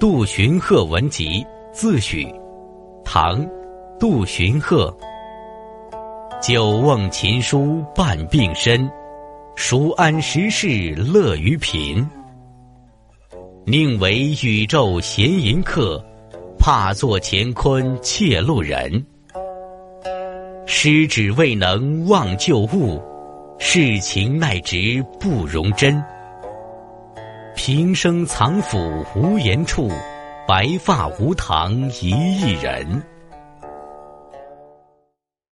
杜荀鹤文集自许，唐，杜荀鹤。久望琴书伴病身，孰安时事乐于贫？宁为宇宙闲吟客，怕作乾坤窃路人。师指未能忘旧物，世情奈直不容真。平生藏府无言处，白发无堂一艺人。